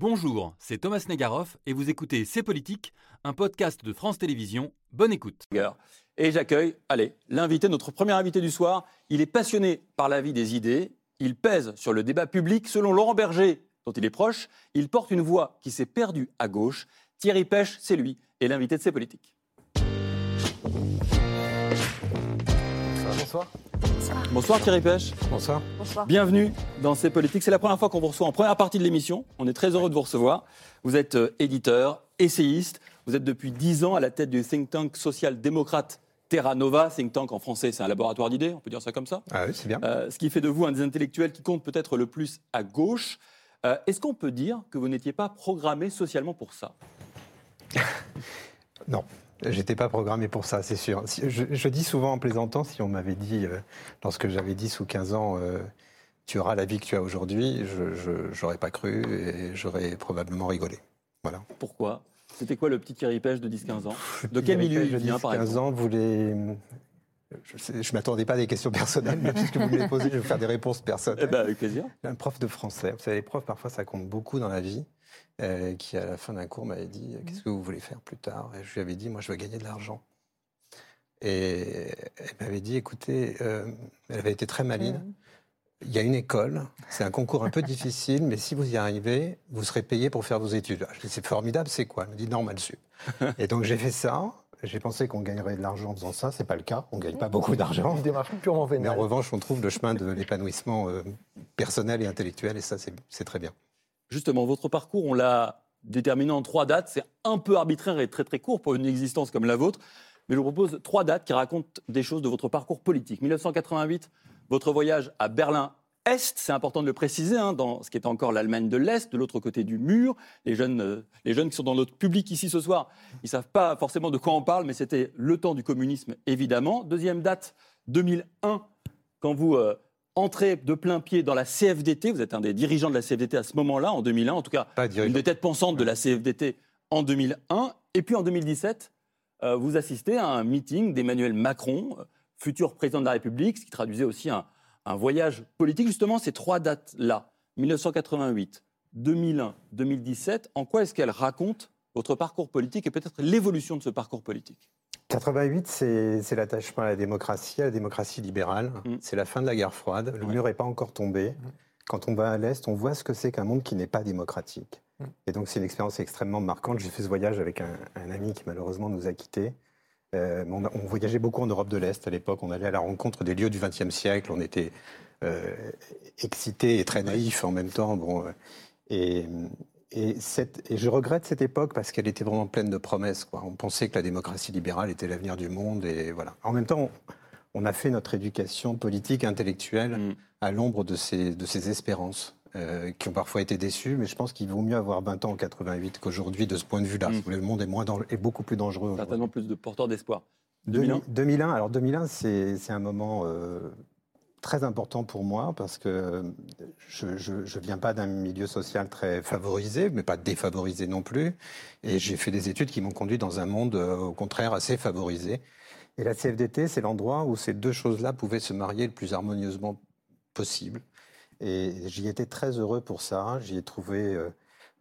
Bonjour, c'est Thomas Negaroff et vous écoutez C'est Politique, un podcast de France Télévisions. Bonne écoute. Et j'accueille, allez, l'invité, notre premier invité du soir. Il est passionné par la vie des idées. Il pèse sur le débat public. Selon Laurent Berger, dont il est proche, il porte une voix qui s'est perdue à gauche. Thierry Pêche, c'est lui, et l'invité de C'est Politique. Bonsoir. Bonsoir Thierry Pêche. Bonsoir. Bonsoir. Bienvenue dans C'est Politique. C'est la première fois qu'on vous reçoit en première partie de l'émission. On est très heureux de vous recevoir. Vous êtes euh, éditeur, essayiste. Vous êtes depuis 10 ans à la tête du think tank social-démocrate Terra Nova. Think tank en français, c'est un laboratoire d'idées, on peut dire ça comme ça. Ah oui, c'est bien. Euh, ce qui fait de vous un des intellectuels qui compte peut-être le plus à gauche. Euh, Est-ce qu'on peut dire que vous n'étiez pas programmé socialement pour ça? Non, j'étais pas programmé pour ça, c'est sûr. Je, je dis souvent en plaisantant, si on m'avait dit, euh, lorsque j'avais 10 ou 15 ans, euh, tu auras la vie que tu as aujourd'hui, je n'aurais pas cru et j'aurais probablement rigolé. Voilà. Pourquoi? C'était quoi le petit Pêche de 10-15 ans? De quel milieu il je vient, par 15 exemple? ans voulait. Je ne m'attendais pas à des questions personnelles, mais puisque vous me les posez, je vais vous faire des réponses Eh personnelles. ben, avec plaisir. Un prof de français. Vous savez, les profs, parfois, ça compte beaucoup dans la vie. Euh, qui, à la fin d'un cours, m'avait dit Mhm. Qu'est-ce que vous voulez faire plus tard? Et je lui avais dit Moi, je veux gagner de l'argent. Et elle m'avait dit Écoutez, euh, elle avait été très maligne. Mhm. Il y a une école, c'est un concours un peu difficile, mais si vous y arrivez, vous serez payé pour faire vos études. Je lui ai dit, c'est formidable, c'est quoi? Elle me dit normal sup. Et donc j'ai fait ça. J'ai pensé qu'on gagnerait de l'argent en faisant ça. C'est pas le cas. On gagne pas beaucoup d'argent. Purement Mais en revanche, on trouve le chemin de l'épanouissement euh, personnel et intellectuel, et ça, c'est très bien. Justement, votre parcours, on l'a déterminé en trois dates. C'est un peu arbitraire et très très court pour une existence comme la vôtre. Mais je vous propose trois dates qui racontent des choses de votre parcours politique. 1988, votre voyage à Berlin-Est, c'est important de le préciser, hein, dans ce qui est encore l'Allemagne de l'Est, de l'autre côté du mur. Les jeunes, euh, les jeunes qui sont dans notre public ici ce soir, ils ne savent pas forcément de quoi on parle, mais c'était le temps du communisme, évidemment. Deuxième date, 2001, quand vous euh, entrez de plein pied dans la CFDT. Vous êtes un des dirigeants de la CFDT à ce moment-là, en 2001, en tout cas une des têtes pensantes de la CFDT en 2001. Et puis en 2017, euh, vous assistez à un meeting d'Emmanuel Macron, euh, futur président de la République, ce qui traduisait aussi un, un voyage politique. Justement, ces trois dates-là, 1988, 2001, 2017, en quoi est-ce qu'elles racontent votre parcours politique et peut-être l'évolution de ce parcours politique? 88, c'est l'attachement à la démocratie, à la démocratie libérale. Mm. C'est la fin de la guerre froide. Le Ouais. mur n'est pas encore tombé. Quand on va à l'Est, on voit ce que c'est qu'un monde qui n'est pas démocratique. Mm. Et donc, c'est une expérience extrêmement marquante. J'ai fait ce voyage avec un, un ami qui, malheureusement, nous a quittés. Euh, on, voyageait beaucoup en Europe de l'Est à l'époque. On allait à la rencontre des lieux du XXe siècle. On était euh, excités et très naïfs en même temps. Bon, euh, et, et, cette- et je regrette cette époque parce qu'elle était vraiment pleine de promesses. Quoi. On pensait que la démocratie libérale était l'avenir du monde. Et voilà. En même temps, on, on a fait notre éducation politique, intellectuelle, Mm. à l'ombre de ces, de ces espérances. euh, qui ont parfois été déçues, mais je pense qu'il vaut mieux avoir 20 ans en 88 qu'aujourd'hui de ce point de vue-là. Mm. Le monde est, moins dan- est beaucoup plus dangereux. Certainement plus de porteurs d'espoir. 2001 2001, alors 2001, c'est c'est un moment euh, très important pour moi parce que je ne viens pas d'un milieu social très favorisé, mais pas défavorisé non plus. Et j'ai fait des études qui m'ont conduit dans un monde, euh, au contraire, assez favorisé. Et la CFDT, c'est l'endroit où ces deux choses-là pouvaient se marier le plus harmonieusement possible. Et j'y étais très heureux pour ça. J'y ai trouvé euh,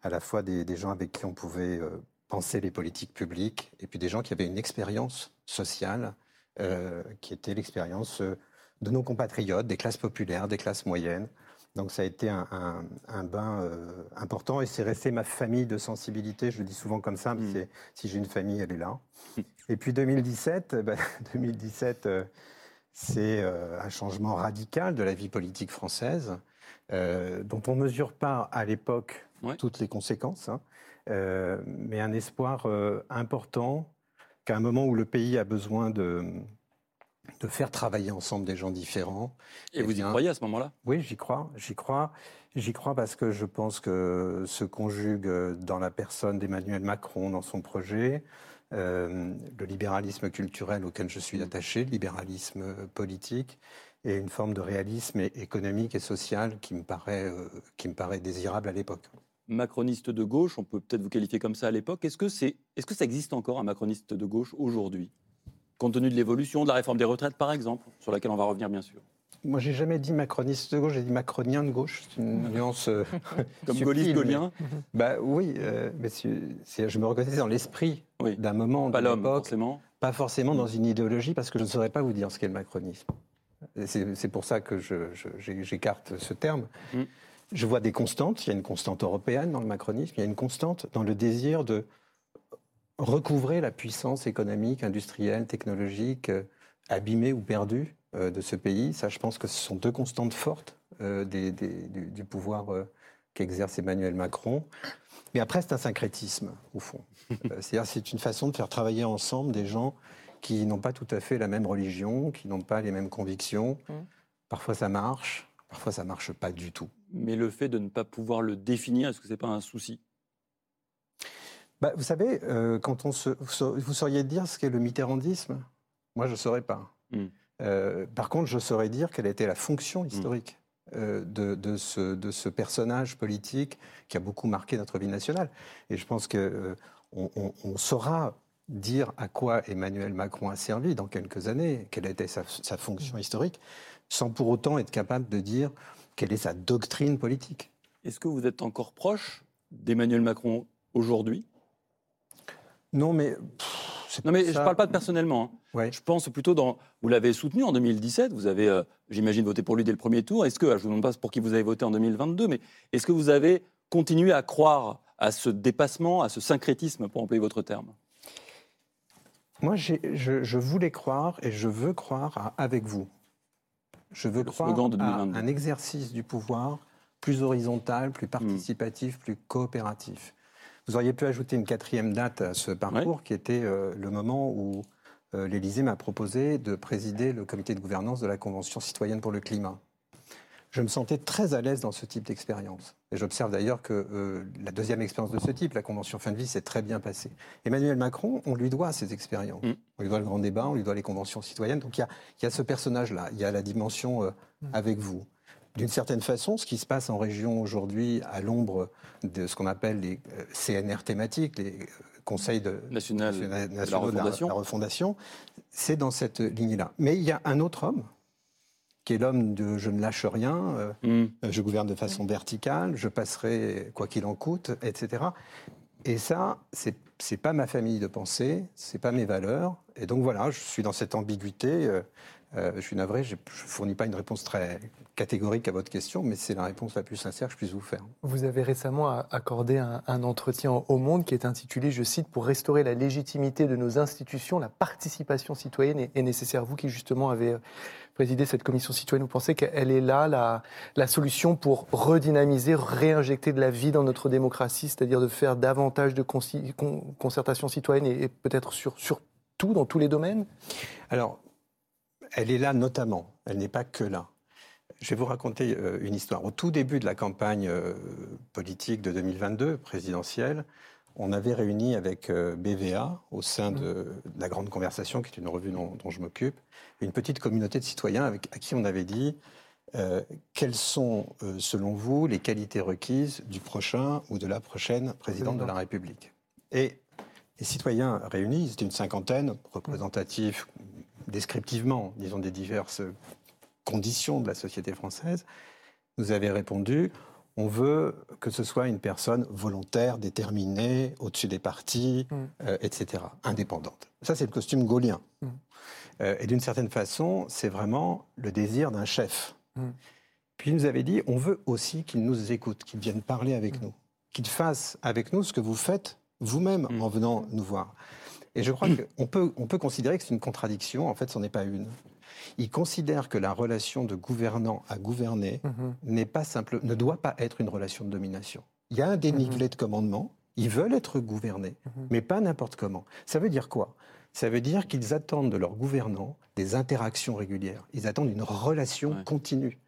à la fois des, gens avec qui on pouvait euh, penser les politiques publiques, et puis des gens qui avaient une expérience sociale, qui était l'expérience de nos compatriotes, des classes populaires, des classes moyennes. Donc ça a été un, un- un bain euh, important, et c'est resté ma famille de sensibilité. Je le dis souvent comme ça, mais Mm. c'est- si j'ai une famille, elle est là. Et puis 2017, euh, ben, 2017, euh, c'est euh, un changement radical de la vie politique française, dont on ne mesure pas à l'époque Ouais. toutes les conséquences, hein, mais un espoir important qu'à un moment où le pays a besoin de, de faire travailler ensemble des gens différents. Et vous y croyez à ce moment-là? Oui, j'y crois, j'y crois. J'y crois parce que je pense que se conjugue euh, dans la personne d'Emmanuel Macron, dans son projet, euh, le libéralisme culturel auquel je suis attaché, le libéralisme euh, politique, et une forme de réalisme économique et social qui me paraît, euh, qui me paraît désirable à l'époque. macroniste de gauche, on peut peut-être vous qualifier comme ça à l'époque. Est-ce que, c'est, est-ce que ça existe encore un macroniste de gauche aujourd'hui? Compte tenu de l'évolution, de la réforme des retraites par exemple, sur laquelle on va revenir bien sûr. moi, j'ai jamais dit macroniste de gauche, j'ai dit macronien de gauche. C'est une nuance. euh, Comme gaulliste, mais- gaulien, Bah oui, euh, mais je me reconnaissais dans l'esprit Oui. d'un moment pas l'homme, forcément. pas forcément dans une idéologie, parce que je ne saurais pas vous dire ce qu'est le macronisme. C'est pour ça que j'écarte ce terme. Mm. Je vois des constantes. Il y a une constante européenne dans le macronisme. Il y a une constante dans le désir de recouvrer la puissance économique, industrielle, technologique, euh, abîmée ou perdue euh, de ce pays. Ça, je pense que ce sont deux constantes fortes euh, des- des- du, du pouvoir euh, qu'exerce Emmanuel Macron. Mais après, c'est un syncrétisme, au fond. Euh, C'est-à-dire, c'est une façon de faire travailler ensemble des gens qui n'ont pas tout à fait la même religion, qui n'ont pas les mêmes convictions. Mm. Parfois, ça marche, parfois, ça marche pas du tout. Mais le fait de ne pas pouvoir le définir, est-ce que c'est pas un souci? Bah, vous savez, euh, quand on se, vous sa- vous sauriez dire ce qu'est le mitterrandisme? Moi, je ne saurais pas. Mm. Euh, par contre, je saurais dire quelle était la fonction historique euh, de, de ce, de ce personnage politique qui a beaucoup marqué notre vie nationale. Et je pense que euh, on, on- on saura dire à quoi Emmanuel Macron a servi dans quelques années, quelle était sa, sa fonction historique, sans pour autant être capable de dire quelle est sa doctrine politique. Est-ce que vous êtes encore proche d'Emmanuel Macron aujourd'hui? Non, mais... pff, Non, mais ça. je ne parle pas de personnellement. hein. Ouais. Je pense plutôt dans. Vous l'avez soutenu en 2017, vous avez, euh, j'imagine, voté pour lui dès le premier tour. Est-ce que, je ne vous demande pas pour qui vous avez voté en 2022, mais est-ce que vous avez continué à croire à ce dépassement, à ce syncrétisme, pour employer votre terme? Moi, je, je voulais croire et je veux croire à avec vous. Je veux Le croire de à 2022. un exercice du pouvoir plus horizontal, plus participatif, plus coopératif. Vous auriez pu ajouter une quatrième date à ce parcours, qui était euh, le moment où euh, l'Élysée m'a proposé de présider le comité de gouvernance de la Convention citoyenne pour le climat. Je me sentais très à l'aise dans ce type d'expérience. Et j'observe d'ailleurs que euh, la deuxième expérience de ce type, la Convention fin de vie, s'est très bien passée. Emmanuel Macron, on lui doit ces expériences. Mm. On lui doit le grand débat, on lui doit les conventions citoyennes. Donc il y a, il y a ce personnage-là, il y a la dimension euh, avec vous. D'une certaine façon, ce qui se passe en région aujourd'hui, à l'ombre de ce qu'on appelle les euh, CNR thématiques, les euh, conseils de, National, nationaux de la de la, refondation. c'est dans cette lignée-là. Mais il y a un autre homme, qui est l'homme de je ne lâche rien, euh, Hmm. je gouverne de façon verticale, je passerai quoi qu'il en coûte, etc. Et ça, c'est c'est pas ma famille de pensée, c'est pas mes valeurs. Et donc voilà, je suis dans cette ambiguïté. euh, euh, je suis navré, je ne fournis pas une réponse très catégorique à votre question, mais c'est la réponse la plus sincère que je puisse vous faire. Vous avez récemment accordé un, un entretien au Monde qui est intitulé, je cite, Pour restaurer la légitimité de nos institutions, la participation citoyenne est, est nécessaire. Vous qui justement avez euh, présidé cette commission citoyenne, vous pensez qu'elle est là la, la solution pour redynamiser, réinjecter de la vie dans notre démocratie, c'est-à-dire de faire davantage de con- concertation citoyenne et, et peut-être sur, sur tout, dans tous les domaines? Alors, elle est là notamment, elle n'est pas que là. Je vais vous raconter euh, une histoire. Au tout début de la campagne euh, politique de 2022, présidentielle, on avait réuni avec euh, BVA, au sein de, la Grande Conversation, qui est une revue dont, dont je m'occupe, une petite communauté de citoyens avec, à qui on avait dit euh, quelles sont, euh, selon vous, les qualités requises du prochain ou de la prochaine présidente de la République? Et les citoyens réunis, ils étaient une cinquantaine, représentatifs descriptivement, disons, des diverses conditions de la société française, nous avaient répondu on veut que ce soit une personne volontaire, déterminée, au-dessus des partis, Mm. euh, etc., indépendante. Ça, c'est le costume gaulien. Mm. Euh, et d'une certaine façon, c'est vraiment le désir d'un chef. Mm. Puis il nous avait dit on veut aussi qu'il nous écoute, qu'il vienne parler avec nous, qu'il fasse avec nous ce que vous faites vous-même en venant nous voir. Et je crois qu'on peut, on peut considérer que c'est une contradiction. En fait, ce n'est pas une. Il considère que la relation de gouvernant à gouverné Mhm. n'est pas simple, ne doit pas être une relation de domination. Il y a un dénivelé de commandement. Ils veulent être gouvernés, Mhm. mais pas n'importe comment. Ça veut dire quoi? Ça veut dire qu'ils attendent de leurs gouvernants des interactions régulières. Ils attendent une relation Ouais. continue.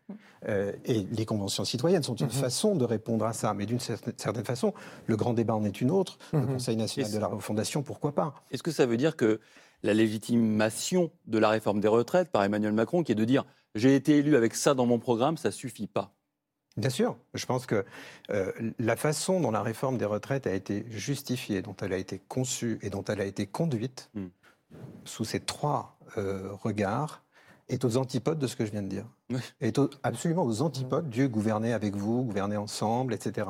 Euh, et les conventions citoyennes sont une Mhm. façon de répondre à ça. Mais d'une certaine façon, le grand débat en est une autre. Le Mhm. Conseil national de la refondation, pourquoi pas? Est-ce que ça veut dire que la légitimation de la réforme des retraites par Emmanuel Macron, qui est de dire j'ai été élu avec ça dans mon programme, ça suffit pas? Bien sûr, je pense que euh, la façon dont la réforme des retraites a été justifiée, dont elle a été conçue et dont elle a été conduite, Mm. sous ces trois euh, regards, est aux antipodes de ce que je viens de dire. Oui. Est au- absolument aux antipodes. Dieu gouvernait avec vous, gouvernait ensemble, etc.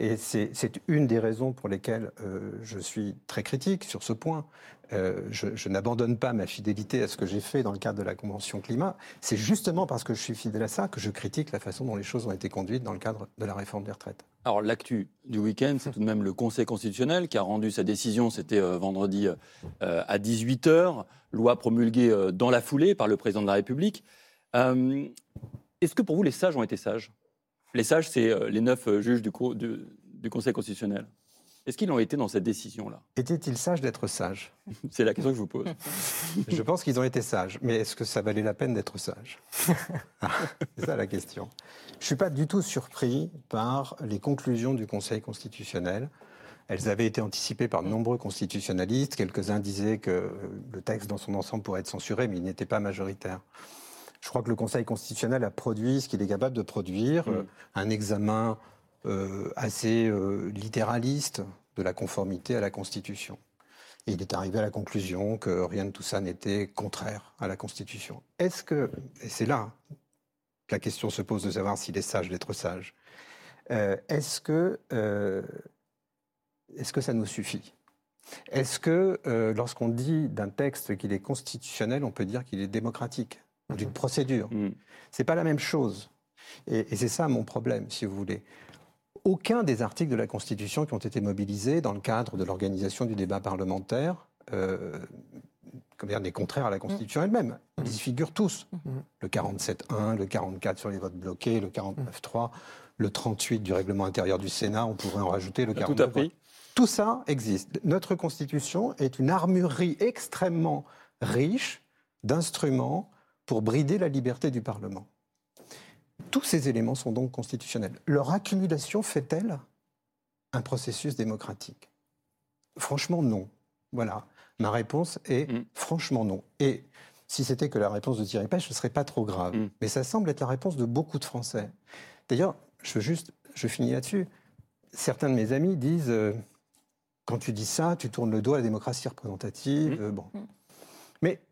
Et c'est une des raisons pour lesquelles euh, je suis très critique sur ce point. Euh, je n'abandonne pas ma fidélité à ce que j'ai fait dans le cadre de la Convention climat. C'est justement parce que je suis fidèle à ça que je critique la façon dont les choses ont été conduites dans le cadre de la réforme des retraites. Alors l'actu du week-end, c'est tout de même le Conseil constitutionnel qui a rendu sa décision, c'était euh, vendredi à 18h, loi promulguée dans la foulée par le président de la République. Est-ce que pour vous les sages ont été sages? Les sages, c'est euh, les neuf euh, juges du, co- du- du Conseil constitutionnel. Est-ce qu'ils l'ont été dans cette décision-là? Était-il sage d'être sage C'est la question que je vous pose. Je pense qu'ils ont été sages, mais est-ce que ça valait la peine d'être sage Ah, C'est ça la question. Je ne suis pas du tout surpris par les conclusions du Conseil constitutionnel. Elles avaient été anticipées par de nombreux constitutionnalistes. Quelques-uns disaient que le texte dans son ensemble pourrait être censuré, mais il n'était pas majoritaire. Je crois que le Conseil constitutionnel a produit ce qu'il est capable de produire, Mm. euh, un examen euh, assez euh, littéraliste de la conformité à la Constitution. Et il est arrivé à la conclusion que rien de tout ça n'était contraire à la Constitution. Est-ce que, et c'est là que la question se pose de savoir s'il est sage d'être sage, euh, est-ce que, est-ce que ça nous suffit? Est-ce que lorsqu'on dit d'un texte qu'il est constitutionnel, on peut dire qu'il est démocratique? D'une procédure Mm. c'est pas la même chose. Et, et c'est ça mon problème, si vous voulez. Aucun des articles de la Constitution qui ont été mobilisés dans le cadre de l'organisation du débat parlementaire euh, n'est contraire à la Constitution elle-même. Ils y figurent tous. Le 47.1, le 44 sur les votes bloqués, le 49.3, le 38 du règlement intérieur du Sénat, on pourrait en rajouter le On a tout 49. appris. Tout ça existe. Notre Constitution est une armurerie extrêmement riche d'instruments pour brider la liberté du Parlement. Tous ces éléments sont donc constitutionnels. Leur accumulation fait-elle un processus démocratique? Franchement, non. Voilà. Ma réponse est Mm. franchement non. Et si c'était que la réponse de Thierry Pêche, ce serait pas trop grave. Mm. Mais ça semble être la réponse de beaucoup de Français. D'ailleurs, je veux juste, je finis là-dessus. Certains de mes amis disent, euh, quand tu dis ça, tu tournes le dos à la démocratie représentative. Mm. euh, bon. Mais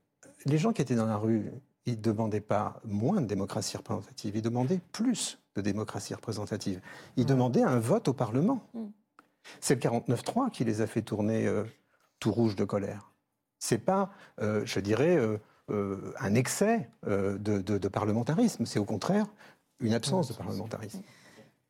les gens qui étaient dans la rue, ils ne demandaient pas moins de démocratie représentative, ils demandaient plus de démocratie représentative. Ils demandaient un vote au Parlement. Mm. C'est le 49-3 qui les a fait tourner euh, tout rouge de colère. C'est pas, euh, je dirais, euh, un excès de, de- de parlementarisme. C'est au contraire une absence de parlementarisme.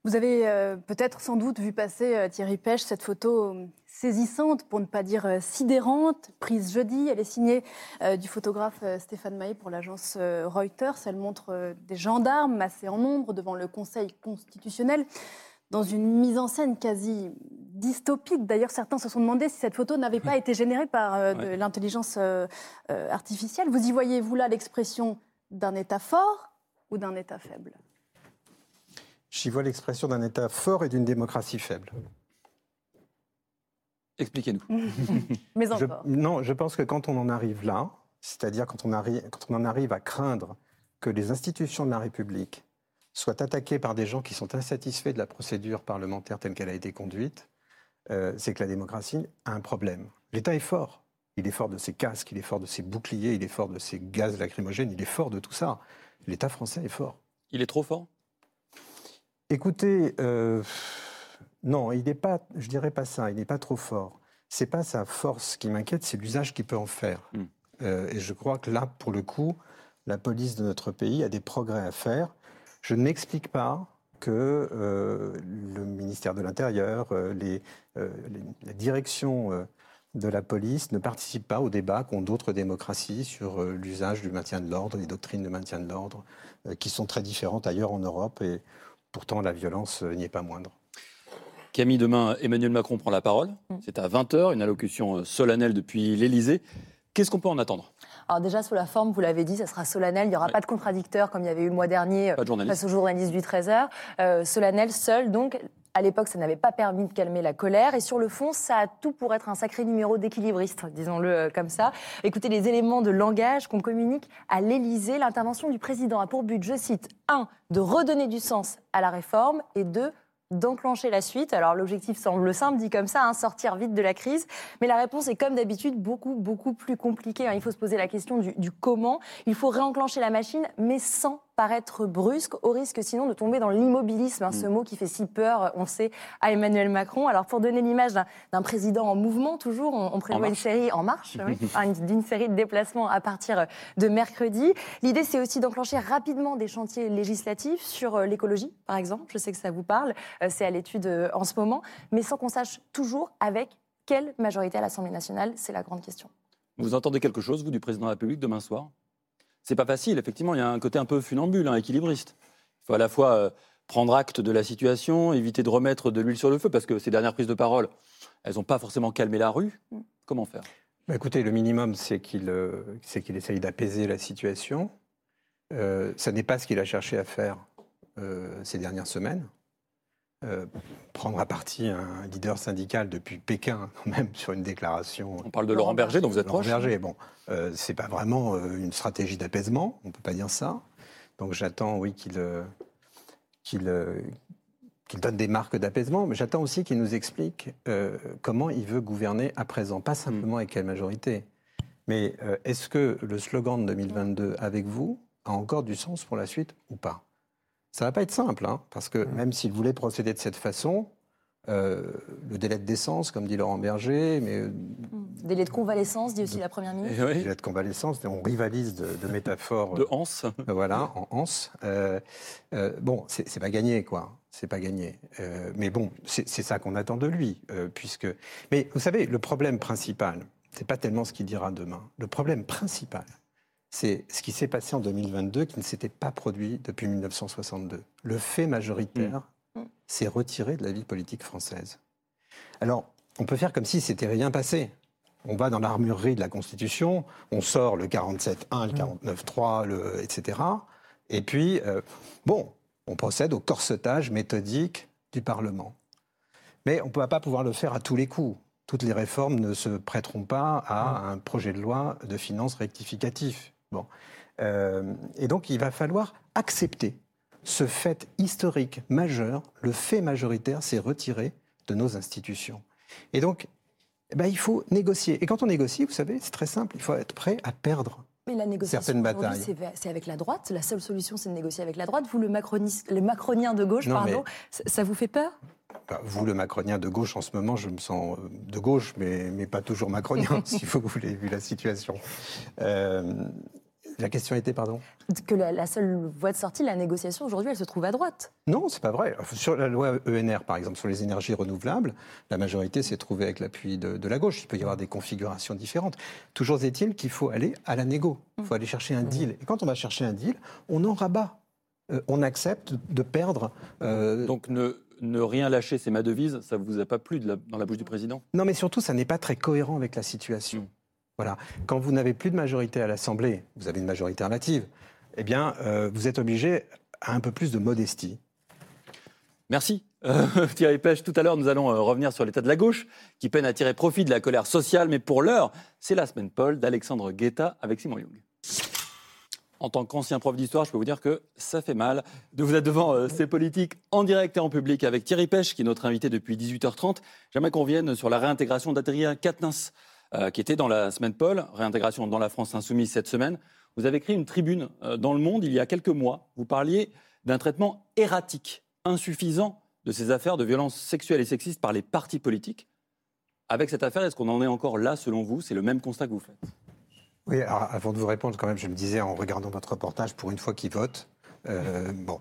Vous avez peut-être sans doute vu passer, Thierry Pêche, cette photo saisissante, pour ne pas dire euh, sidérante, prise jeudi. Elle est signée euh, du photographe euh, Stéphane Maillet pour l'agence euh, Reuters. Elle montre euh, des gendarmes massés en nombre devant le Conseil constitutionnel, dans une mise en scène quasi dystopique. D'ailleurs, certains se sont demandé si cette photo n'avait pas été générée par euh, de Ouais. l'intelligence euh, euh, artificielle. Vous y voyez-vous là l'expression d'un État fort ou d'un État faible? J'y vois l'expression d'un État fort et d'une démocratie faible. Expliquez-nous. Mais Je- encore. non, je pense que quand on en arrive là, c'est-à-dire quand, on quand on en arrive à craindre que les institutions de la République soient attaquées par des gens qui sont insatisfaits de la procédure parlementaire telle qu'elle a été conduite, euh, c'est que la démocratie a un problème. L'État est fort. Il est fort de ses casques, il est fort de ses boucliers, il est fort de ses gaz lacrymogènes, il est fort de tout ça. L'État français est fort. Il est trop fort? Écoutez, euh, non, il n'est pas, je dirais pas ça, il n'est pas trop fort. C'est pas sa force qui m'inquiète, c'est l'usage qu'il peut en faire. Mm. Euh, et je crois que là, pour le coup, la police de notre pays a des progrès à faire. Je ne m'explique pas que euh, le ministère de l'Intérieur, euh, les, les- la direction de la police ne participe pas au débat qu'ont d'autres démocraties sur l'usage du maintien de l'ordre, les doctrines de maintien de l'ordre, qui sont très différentes ailleurs en Europe. Et pourtant, la violence n'y est pas moindre. Camille, demain, Emmanuel Macron prend la parole. Mm. C'est à 20h, une allocution euh, solennelle depuis l'Élysée. Qu'est-ce qu'on peut en attendre? Alors déjà, sous la forme, vous l'avez dit, ça sera solennel. Il n'y aura Ouais. pas de contradicteur comme il y avait eu le mois dernier face aux journalistes du 13h. Euh, solennel, seul. Donc, à l'époque, ça n'avait pas permis de calmer la colère. Et sur le fond, ça a tout pour être un sacré numéro d'équilibriste, disons-le euh, comme ça. Écoutez les éléments de langage qu'on communique à l'Élysée. L'intervention du président a pour but, je cite, un, de redonner du sens à la réforme et deux, d'enclencher la suite. Alors l'objectif semble simple, dit comme ça, hein, sortir vite de la crise, mais la réponse est comme d'habitude beaucoup, beaucoup plus compliquée. hein. Il faut se poser la question du, du comment. Il faut réenclencher la machine, mais sans paraître brusque, au risque sinon de tomber dans l'immobilisme, hein, ce mot qui fait si peur, on sait, à Emmanuel Macron. Alors pour donner l'image d'un- président en mouvement, toujours, on, on prévoit une série en marche, oui, hein, d'une série de déplacements à partir de mercredi. L'idée, c'est aussi d'enclencher rapidement des chantiers législatifs sur euh, l'écologie, par exemple. Je sais que ça vous parle, euh, c'est à l'étude euh, en ce moment, mais sans qu'on sache toujours avec quelle majorité à l'Assemblée nationale, c'est la grande question. Vous entendez quelque chose, vous, du président de la République demain soir? C'est pas facile, effectivement, il y a un côté un peu funambule, hein, équilibriste. Il faut à la fois euh, prendre acte de la situation, éviter de remettre de l'huile sur le feu, parce que ces dernières prises de parole, elles n'ont pas forcément calmé la rue. Comment faire? Bah, écoutez, le minimum, c'est qu'il euh, c'est qu'il essaye d'apaiser la situation. Euh, ça n'est pas ce qu'il a cherché à faire euh, ces dernières semaines. Euh, prendre à partie un leader syndical depuis Pékin, même, sur une déclaration. On parle de Laurent Berger, dont vous êtes Laurent proche. Berger, bon, euh, c'est pas vraiment euh, une stratégie d'apaisement, on peut pas dire ça. Donc j'attends, oui, qu'il euh, qu'il qu'il donne des marques d'apaisement, mais j'attends aussi qu'il nous explique euh, comment il veut gouverner à présent, pas simplement avec quelle majorité. Mais euh, est-ce que le slogan de 2022 avec vous a encore du sens pour la suite ou pas? Ça va pas être simple, hein, parce que même s'il voulait procéder de cette façon, euh, le délai de décence, comme dit Laurent Berger, mais euh, Délai de convalescence, dit aussi la Première ministre. Eh oui, délai de convalescence, on rivalise de, de métaphores. de Hans. Voilà, en anse. Euh, euh, bon, c'est pas gagné, quoi. C'est pas gagné. Euh, mais bon, c'est c'est ça qu'on attend de lui, euh, puisque. Mais vous savez, le problème principal, c'est pas tellement ce qu'il dira demain. Le problème principal, c'est ce qui s'est passé en 2022, qui ne s'était pas produit depuis 1962. Le fait majoritaire Mm. s'est retiré de la vie politique française. Alors, on peut faire comme si c'était rien passé. On va dans l'armurerie de la Constitution, on sort le 47.1, le 49.3, le, etc. Et puis, euh, bon, on procède au corsetage méthodique du Parlement. Mais on ne va pas pouvoir le faire à tous les coups. Toutes les réformes ne se prêteront pas à un projet de loi de finances rectificatif. Bon. Euh, et donc, il va falloir accepter ce fait historique majeur, le fait majoritaire s'est retiré de nos institutions. Et donc, eh ben, il faut négocier. Et quand on négocie, vous savez, c'est très simple, il faut être prêt à perdre. Mais la négociation, Certaines aujourd'hui, batailles. c'est avec la droite. La seule solution, c'est de négocier avec la droite. Vous, le, macroniste, le macronien de gauche, Non, pardon, ça vous fait peur? Vous, le macronien de gauche, en ce moment, je me sens euh, de gauche, mais, mais pas toujours macronien, si vous voulez, vu la situation. Euh, la question était, pardon? Que la, la seule voie de sortie, la négociation, aujourd'hui, elle se trouve à droite. Non, c'est pas vrai. Sur la loi ENR, par exemple, sur les énergies renouvelables, la majorité s'est trouvée avec l'appui de, de la gauche. Il peut y avoir des configurations différentes. Toujours est-il qu'il faut aller à la négo. Il faut aller chercher un deal. Et quand on va chercher un deal, on en rabat. Euh, on accepte de perdre. euh, Donc ne, ne rien lâcher, c'est ma devise. Ça vous a pas plu de la- dans la bouche du président? Non, mais surtout, ça n'est pas très cohérent avec la situation. Mm. Voilà. Quand vous n'avez plus de majorité à l'Assemblée, vous avez une majorité relative, eh bien, euh, vous êtes obligé à un peu plus de modestie. Merci. Euh, Thierry Pêche, tout à l'heure, nous allons euh, revenir sur l'état de la gauche, qui peine à tirer profit de la colère sociale. Mais pour l'heure, c'est la semaine Paul d'Alexandre Guetta avec Simon Young. En tant qu'ancien prof d'histoire, je peux vous dire que ça fait mal de vous être devant euh, ces politiques en direct et en public avec Thierry Pêche, qui est notre invité depuis 18h30. J'aimerais qu'on revienne sur la réintégration d'Adrien Quatennens, euh, qui était dans la semaine Paul, réintégration dans la France insoumise cette semaine. Vous avez écrit une tribune euh, dans Le Monde il y a quelques mois. Vous parliez d'un traitement erratique, insuffisant de ces affaires de violences sexuelles et sexistes par les partis politiques. Avec cette affaire, est-ce qu'on en est encore là, selon vous? C'est le même constat que vous faites Oui, alors, avant de vous répondre, quand même, je me disais en regardant votre reportage, pour une fois qu'ils votent, euh, bon.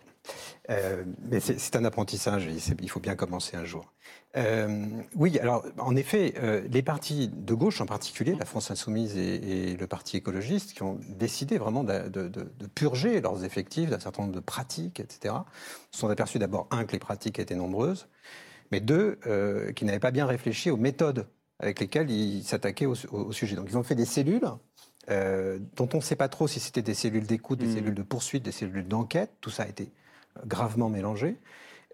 Euh, mais c'est un apprentissage, il faut bien commencer un jour. Euh, oui, alors en effet, les partis de gauche en particulier, la France Insoumise et, le Parti écologiste, qui ont décidé vraiment de, purger leurs effectifs d'un certain nombre de pratiques, etc., se sont aperçus d'abord, un, que les pratiques étaient nombreuses, mais deux, qu'ils n'avaient pas bien réfléchi aux méthodes avec lesquelles ils s'attaquaient au- au sujet. Donc ils ont fait des cellules euh, dont on ne sait pas trop si c'était des cellules d'écoute, des Mhm. cellules de poursuite, des cellules d'enquête. Tout ça a été euh, gravement mélangé.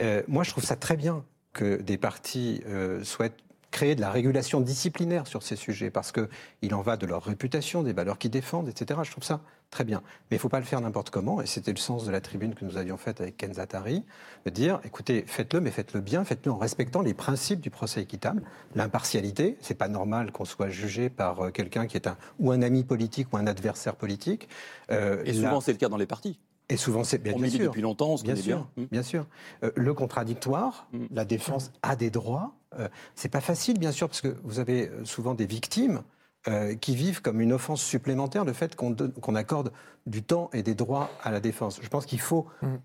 Euh, moi, je trouve ça très bien que des partis euh, souhaitent créer de la régulation disciplinaire sur ces sujets, parce qu'il en va de leur réputation, des valeurs qu'ils défendent, etc. Je trouve ça très bien. Mais il ne faut pas le faire n'importe comment, et c'était le sens de la tribune que nous avions faite avec Ken Zatari, de dire, écoutez, faites-le, mais faites-le bien, faites-le en respectant les principes du procès équitable, l'impartialité, c'est pas normal qu'on soit jugé par euh, quelqu'un qui est un, ou un ami politique ou un adversaire politique. Euh, et souvent, c'est le cas dans les partis. Et souvent, c'est bien, on sûr. depuis longtemps, on se bien sûr, bien. Bien sûr. Euh, le contradictoire, Mm. la défense a des droits. Euh, c'est pas facile, bien sûr, parce que vous avez euh, souvent des victimes euh, qui vivent comme une offense supplémentaire le fait qu'on accorde du temps et des droits à la défense. Je pense qu'il faut. Mm.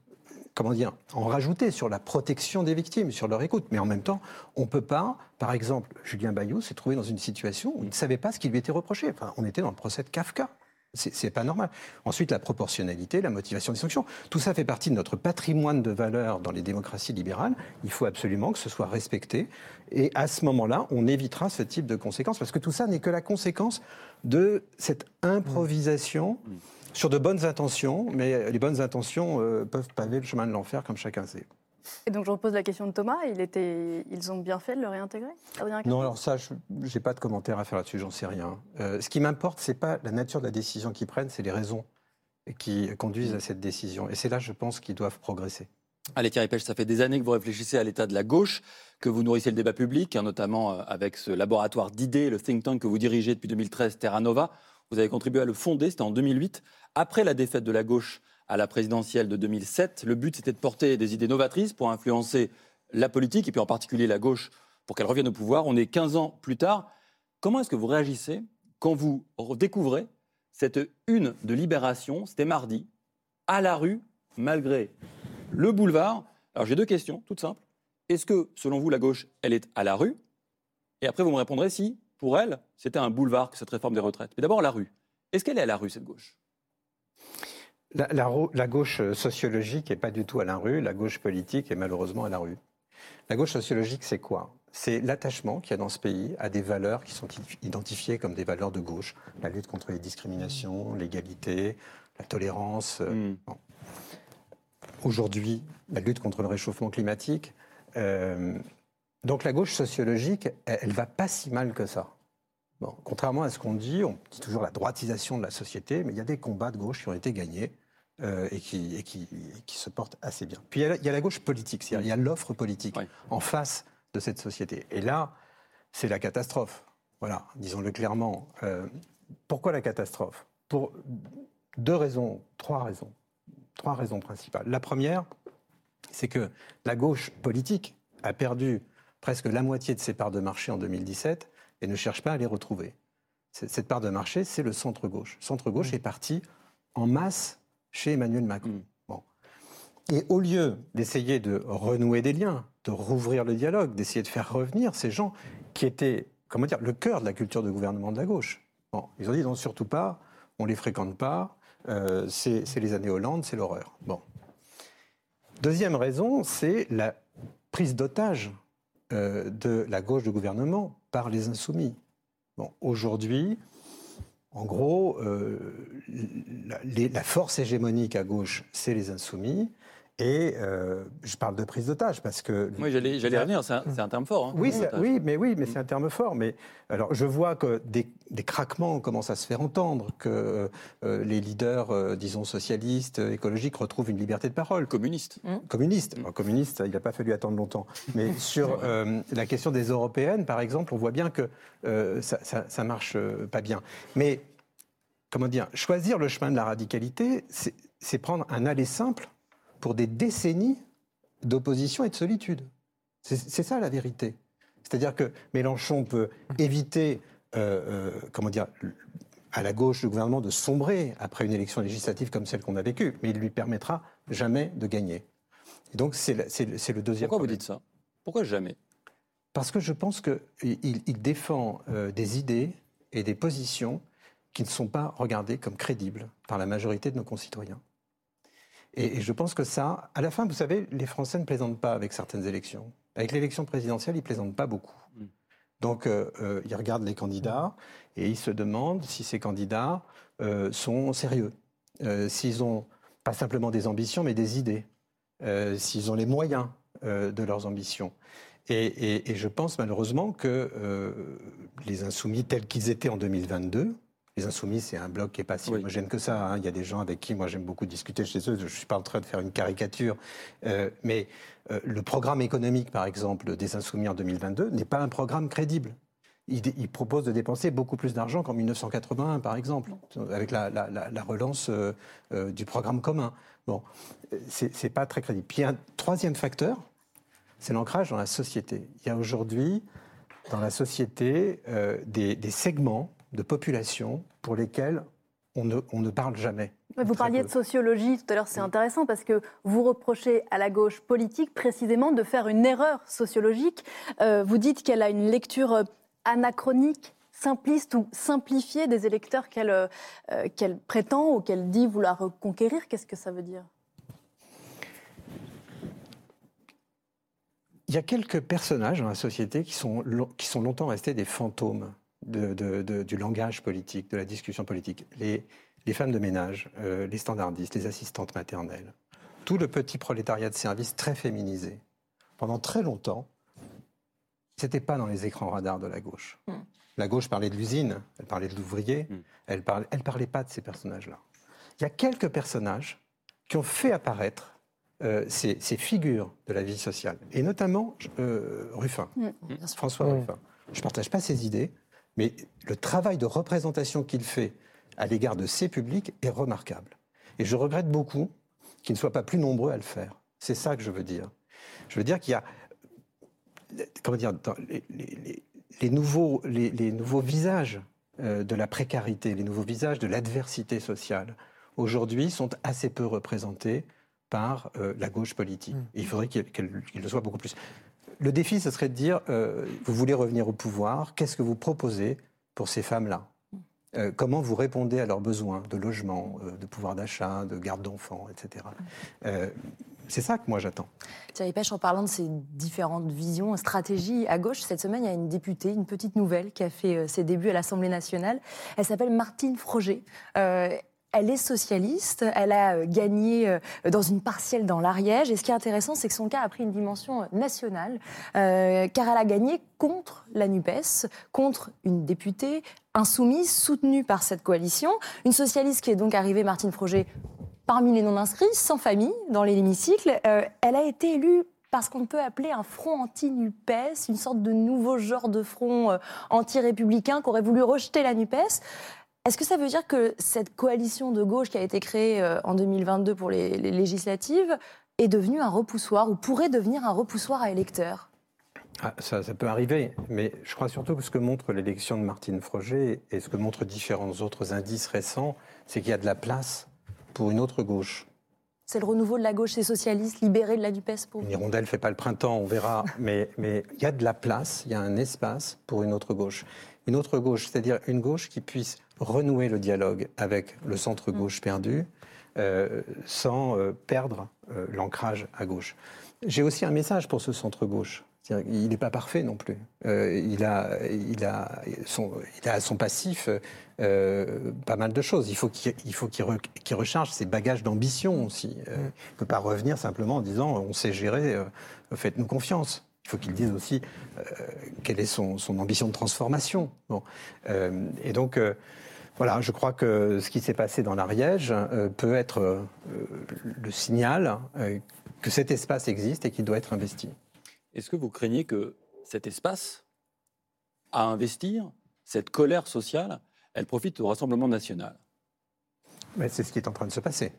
Comment dire En rajouter sur la protection des victimes, sur leur écoute. Mais en même temps, on ne peut pas. Par exemple, Julien Bayou s'est trouvé dans une situation où il ne savait pas ce qui lui était reproché. Enfin, on était dans le procès de Kafka. C'est pas normal. Ensuite, la proportionnalité, la motivation des sanctions. Tout ça fait partie de notre patrimoine de valeurs dans les démocraties libérales. Il faut absolument que ce soit respecté. Et à ce moment-là, on évitera ce type de conséquences. Parce que tout ça n'est que la conséquence de cette improvisation sur de bonnes intentions. Mais les bonnes intentions euh, peuvent paver le chemin de l'enfer, comme chacun sait. Et donc je repose la question de Thomas. Il était, ils ont bien fait de le réintégrer Adrien Non, alors ça, je n'ai pas de commentaire à faire là-dessus, j'en sais rien. Euh, ce qui m'importe, c'est pas la nature de la décision qu'ils prennent, c'est les raisons qui conduisent à cette décision. Et c'est là, je pense, qu'ils doivent progresser. Allez, Thierry Pêche, ça fait des années que vous réfléchissez à l'état de la gauche, que vous nourrissez le débat public, hein, notamment euh, avec ce laboratoire d'idées, le think tank que vous dirigez depuis 2013, Terra Nova. Vous avez contribué à le fonder, c'était en 2008, après la défaite de la gauche à la présidentielle de 2007. Le but, c'était de porter des idées novatrices pour influencer la politique, et puis en particulier la gauche, pour qu'elle revienne au pouvoir. On est 15 ans plus tard. Comment est-ce que vous réagissez quand vous découvrez cette une de Libération, c'était mardi, à la rue, malgré le boulevard? Alors j'ai deux questions, toutes simples. Est-ce que, selon vous, la gauche, elle est à la rue? Et après, vous me répondrez si, pour elle, c'était un boulevard, cette réforme des retraites. Mais d'abord, la rue. Est-ce qu'elle est à la rue, cette gauche? La, la ro- la gauche sociologique n'est pas du tout à la rue, la gauche politique est malheureusement à la rue. La gauche sociologique, c'est quoi? C'est l'attachement qu'il y a dans ce pays à des valeurs qui sont identifiées comme des valeurs de gauche. La lutte contre les discriminations, l'égalité, la tolérance. euh, Hmm. Aujourd'hui, la lutte contre le réchauffement climatique. Euh, donc la gauche sociologique, elle, ne va pas si mal que ça. Bon, contrairement à ce qu'on dit, on dit toujours la droitisation de la société, mais il y a des combats de gauche qui ont été gagnés euh, et, qui, et qui- qui se portent assez bien. Puis il y a, la- il y a la gauche politique, c'est-à-dire il y a l'offre politique Oui. en face de cette société. Et là, c'est la catastrophe. Voilà, disons-le clairement. Euh, pourquoi la catastrophe? Pour deux raisons, trois raisons. Trois raisons principales. La première, c'est que la gauche politique a perdu presque la moitié de ses parts de marché en 2017 et ne cherche pas à les retrouver. Cette part de marché, c'est le centre-gauche. Le centre-gauche est parti en masse chez Emmanuel Macron. Mm. Bon. Et au lieu d'essayer de renouer des liens, de rouvrir le dialogue, d'essayer de faire revenir ces gens qui étaient, comment dire, le cœur de la culture de gouvernement de la gauche, bon, ils ont dit non, surtout pas, on les fréquente pas, euh, c'est c'est les années Hollande, c'est l'horreur. Bon. Deuxième raison, c'est la prise d'otage euh, de la gauche de gouvernement par les insoumis. Bon, aujourd'hui, en gros, euh, la, force hégémonique à gauche, c'est les insoumis. Et euh, je parle de prise d'otage parce que Oui, j'allais j'allais revenir, c'est un, c'est un terme fort. hein, oui, c'est- otage. oui, mais oui, mais c'est un terme fort. Mais alors, je vois que des, des craquements commencent à se faire entendre, que euh, les leaders, euh, disons socialistes, écologiques, retrouvent une liberté de parole. Communiste. Communiste, Mm. Alors, communiste, il n'a pas fallu attendre longtemps. Mais sur euh, la question des européennes, par exemple, on voit bien que euh, ça, ça, ça marche euh, pas bien. Mais comment dire, choisir le chemin de la radicalité, c'est c'est prendre un aller simple pour des décennies d'opposition et de solitude. C'est ça la vérité. C'est-à-dire que Mélenchon peut éviter, euh, euh, comment dire, à la gauche du gouvernement de sombrer après une élection législative comme celle qu'on a vécue, mais il lui permettra jamais de gagner. Et donc c'est le, le- deuxième. Pourquoi vous dites ça? Pourquoi jamais? Parce que je pense qu'il il, il défend euh, des idées et des positions qui ne sont pas regardées comme crédibles par la majorité de nos concitoyens. Et, et je pense que ça, à la fin, vous savez, les Français ne plaisantent pas avec certaines élections. Avec l'élection présidentielle, ils plaisantent pas beaucoup. Mm. Donc, euh, euh, ils regardent les candidats et ils se demandent si ces candidats euh, sont sérieux, euh, s'ils ont pas simplement des ambitions, mais des idées, s'ils ont les moyens de leurs ambitions. Et, et- et je pense malheureusement que les insoumis tels qu'ils étaient en 2022, les insoumis c'est un bloc qui est pas si Oui. homogène que ça. hein. Il y a des gens avec qui moi j'aime beaucoup discuter chez eux. Je suis pas en train de faire une caricature, Euh, mais euh, le programme économique par exemple des insoumis en 2022 n'est pas un programme crédible. Il, il propose de dépenser beaucoup plus d'argent qu'en 1981, par exemple, avec la, la- la- la relance euh, du programme commun. Bon, c'est c'est pas très crédible. Puis un troisième facteur, c'est l'ancrage dans la société. Il y a aujourd'hui dans la société euh, des, des segments de population pour lesquels on ne, on ne parle jamais. Vous parliez peu. de sociologie tout à l'heure, c'est intéressant parce que vous reprochez à la gauche politique précisément de faire une erreur sociologique. Euh, vous dites qu'elle a une lecture euh, anachronique, simpliste ou simplifiée des électeurs qu'elle euh, qu'elle prétend ou qu'elle dit vouloir reconquérir. Qu'est-ce que ça veut dire? Il y a quelques personnages dans la société qui sont, qui sont longtemps restés des fantômes de- de- de- du langage politique, de la discussion politique. Les, les femmes de ménage, euh, les standardistes, les assistantes maternelles, tout le petit prolétariat de service très féminisé. Pendant très longtemps, c'était pas dans les écrans radars de la gauche. Mm. La gauche parlait de l'usine, elle parlait de l'ouvrier, Mm. elle parlait, elle parlait pas de ces personnages-là. Il y a quelques personnages qui ont fait apparaître euh, ces, ces figures de la vie sociale, et notamment euh, Ruffin, sûr. François. Ruffin. Je ne partage pas ses idées, mais le travail de représentation qu'il fait à l'égard de ces publics est remarquable. Et je regrette beaucoup qu'ils ne soient pas plus nombreux à le faire. C'est ça que je veux dire. Je veux dire qu'il y a, comment dire, dans les, les- les- les nouveaux, les, les nouveaux visages euh, de la précarité, les nouveaux visages de l'adversité sociale, aujourd'hui sont assez peu représentés par euh, la gauche politique. Mm. Et il faudrait qu'il qu'il le soit beaucoup plus. Le défi, ce serait de dire, euh, vous voulez revenir au pouvoir, qu'est-ce que vous proposez pour ces femmes-là? Euh, Comment vous répondez à leurs besoins de logement, euh, de pouvoir d'achat, de garde d'enfants, etc. C'est ça que moi j'attends. Thierry Pêche, en parlant de ces différentes visions, stratégies à gauche, cette semaine, il y a une députée, une petite nouvelle, qui a fait ses débuts à l'Assemblée nationale. Elle s'appelle Martine Froger. Elle est socialiste, elle a euh, gagné euh, dans une partielle dans l'Ariège. Et ce qui est intéressant, c'est que son cas a pris une dimension euh, nationale, car elle a gagné contre la NUPES, contre une députée insoumise soutenue par cette coalition. Une socialiste qui est donc arrivée, Martine Froger, parmi les non-inscrits, sans famille, dans. Euh, elle a été élue parce qu'on peut appeler un front anti-NUPES, une sorte de nouveau genre de front anti-républicain qui aurait voulu rejeter la NUPES. Est-ce que ça veut dire que cette coalition de gauche qui a été créée euh, en 2022 pour les, les législatives est devenue un repoussoir ou pourrait devenir un repoussoir à électeurs? Ah, ça, ça peut arriver, mais je crois surtout que ce que montre l'élection de Martine Froger et ce que montrent différents autres indices récents, c'est qu'il y a de la place pour une autre gauche. C'est le renouveau de la gauche, c'est socialiste, libéré de la NUPES pour Une hirondelle fait pas le printemps, on verra, mais mais il y a de la place, il y a un espace pour une autre gauche. Une autre gauche, c'est-à-dire une gauche qui puisse renouer le dialogue avec le centre-gauche perdu euh, sans euh, perdre euh, l'ancrage à gauche. J'ai aussi un message pour ce centre-gauche. Il n'est pas parfait non plus. Il, a, il, a son, il a à son passif pas mal de choses. Il faut qu'il qu'il re- recharge ses bagages d'ambition aussi. Euh, Il ne peut pas revenir simplement en disant on sait gérer, faites-nous confiance. Il faut qu'il dise aussi euh, quelle est son, son ambition de transformation. Bon. Euh, et donc, euh, voilà, je crois que ce qui s'est passé dans l'Ariège euh, peut être euh, le signal euh, que cet espace existe et qu'il doit être investi. Est-ce que vous craignez que cet espace à investir, cette colère sociale, elle profite au Rassemblement national? Mais c'est ce qui est en train de se passer.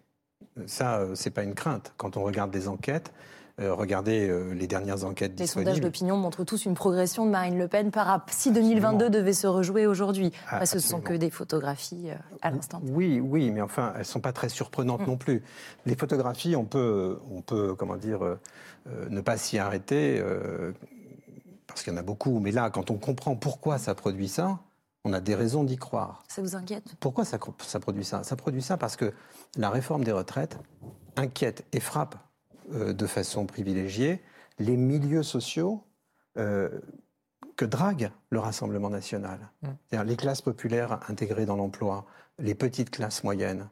Ça, c'est pas une crainte. Quand on regarde des enquêtes, euh, regardez euh, les dernières enquêtes Les sondages disponibles. d'opinion montrent tous une progression de Marine Le Pen par rap- si 2022 devait se rejouer aujourd'hui. Ah, ce ne sont que des photographies euh, à l'instant. Oui, oui, mais enfin, elles sont pas très surprenantes Mm. non plus. Les photographies, on peut, on peut, comment dire, ne pas s'y arrêter parce qu'il y en a beaucoup. Mais là, quand on comprend pourquoi ça produit ça, on a des raisons d'y croire. Ça vous inquiète? Pourquoi ça, ça produit ça? Ça produit ça parce que la réforme des retraites inquiète et frappe euh, de façon privilégiée les milieux sociaux euh, que drague le Rassemblement national. Mm. C'est-à-dire les classes populaires intégrées dans l'emploi, les petites classes moyennes.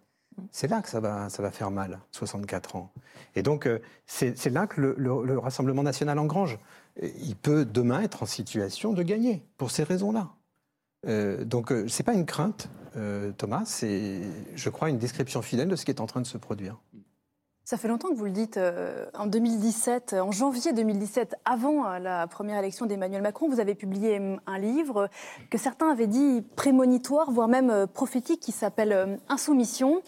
C'est là que ça va, ça va faire mal, 64 ans. Et donc, euh, c'est là que le, le- le Rassemblement national engrange. il peut demain être en situation de gagner pour ces raisons-là. Euh, donc, ce n'est pas une crainte, Thomas, c'est, je crois, une description fidèle de ce qui est en train de se produire. Ça fait longtemps que vous le dites. Euh, en 2017, en janvier 2017, avant euh, la première élection d'Emmanuel Macron, vous avez publié mm, un livre que certains avaient dit prémonitoire, voire même euh, prophétique, qui s'appelle Insoumission,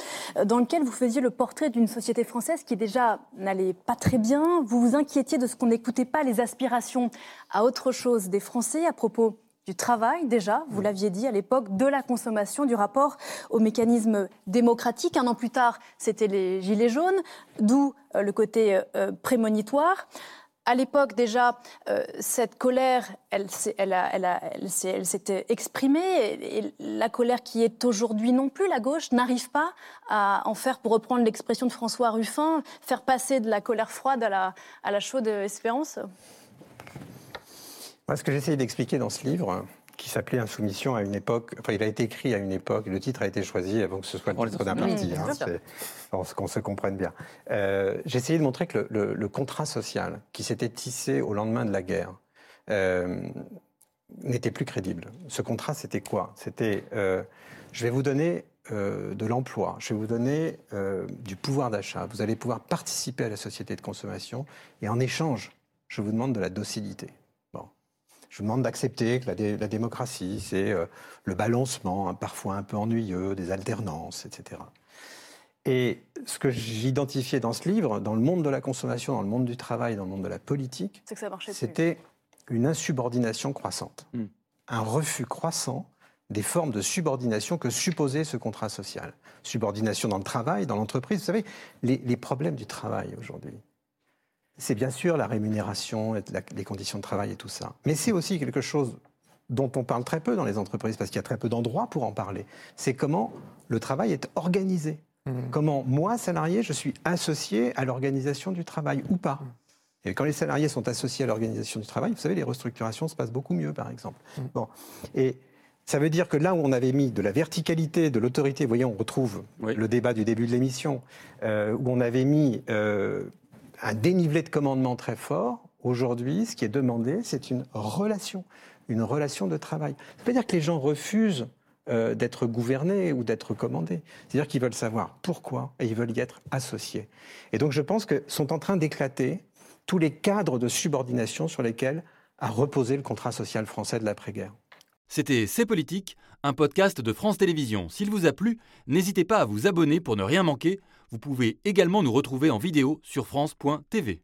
dans lequel vous faisiez le portrait d'une société française qui déjà n'allait pas très bien. Vous vous inquiétiez de ce qu'on n'écoutait pas les aspirations à autre chose des Français à propos du travail déjà, vous l'aviez dit à l'époque, de la consommation, du rapport au mécanisme démocratique. Un an plus tard, c'était les Gilets jaunes, d'où euh, le côté euh, prémonitoire. À l'époque, déjà, euh, cette colère, elle, elle, elle, s'était exprimée. Et la colère qui est aujourd'hui non plus, la gauche n'arrive pas à en faire, pour reprendre l'expression de François Ruffin, faire passer de la colère froide à la, à la chaude espérance ce que j'essaye d'expliquer dans ce livre, qui s'appelait Insoumission à une époque, enfin il a été écrit à une époque, le titre a été choisi avant que ce soit le titre d'un parti, hein, qu'on se comprenne bien. Euh, J'ai essayé de montrer que le, contrat social qui s'était tissé au lendemain de la guerre euh, n'était plus crédible. Ce contrat, c'était quoi? C'était, euh, je vais vous donner euh, de l'emploi, je vais vous donner du pouvoir d'achat, vous allez pouvoir participer à la société de consommation, et en échange, je vous demande de la docilité. Je vous demande d'accepter que la, démocratie, c'est euh, le balancement, hein, parfois un peu ennuyeux, des alternances, etc. Et ce que j'identifiais dans ce livre, dans le monde de la consommation, dans le monde du travail, dans le monde de la politique, c'était une insubordination croissante, hmm. un refus croissant des formes de subordination que supposait ce contrat social. Subordination dans le travail, dans l'entreprise. Vous savez, les problèmes du travail aujourd'hui, c'est bien sûr la rémunération, les conditions de travail et tout ça. Mais c'est aussi quelque chose dont on parle très peu dans les entreprises, parce qu'il y a très peu d'endroits pour en parler. C'est comment le travail est organisé. Mmh. Comment moi, salarié, je suis associé à l'organisation du travail ou pas. Mmh. Et quand les salariés sont associés à l'organisation du travail, vous savez, les restructurations se passent beaucoup mieux, par exemple. Mmh. Bon. Et ça veut dire que là où on avait mis de la verticalité, de l'autorité, vous voyez, on retrouve le débat du début de l'émission, euh, où on avait mis euh, un dénivelé de commandement très fort. Aujourd'hui, ce qui est demandé, c'est une relation, une relation de travail. Ça veut dire que les gens refusent euh, d'être gouvernés ou d'être commandés. C'est-à-dire qu'ils veulent savoir pourquoi et ils veulent y être associés. Et donc je pense que sont en train d'éclater tous les cadres de subordination sur lesquels a reposé le contrat social français de l'après-guerre. C'était C'est politique, un podcast de France Télévisions. S'il vous a plu, n'hésitez pas à vous abonner pour ne rien manquer. Vous pouvez également nous retrouver en vidéo sur France.tv.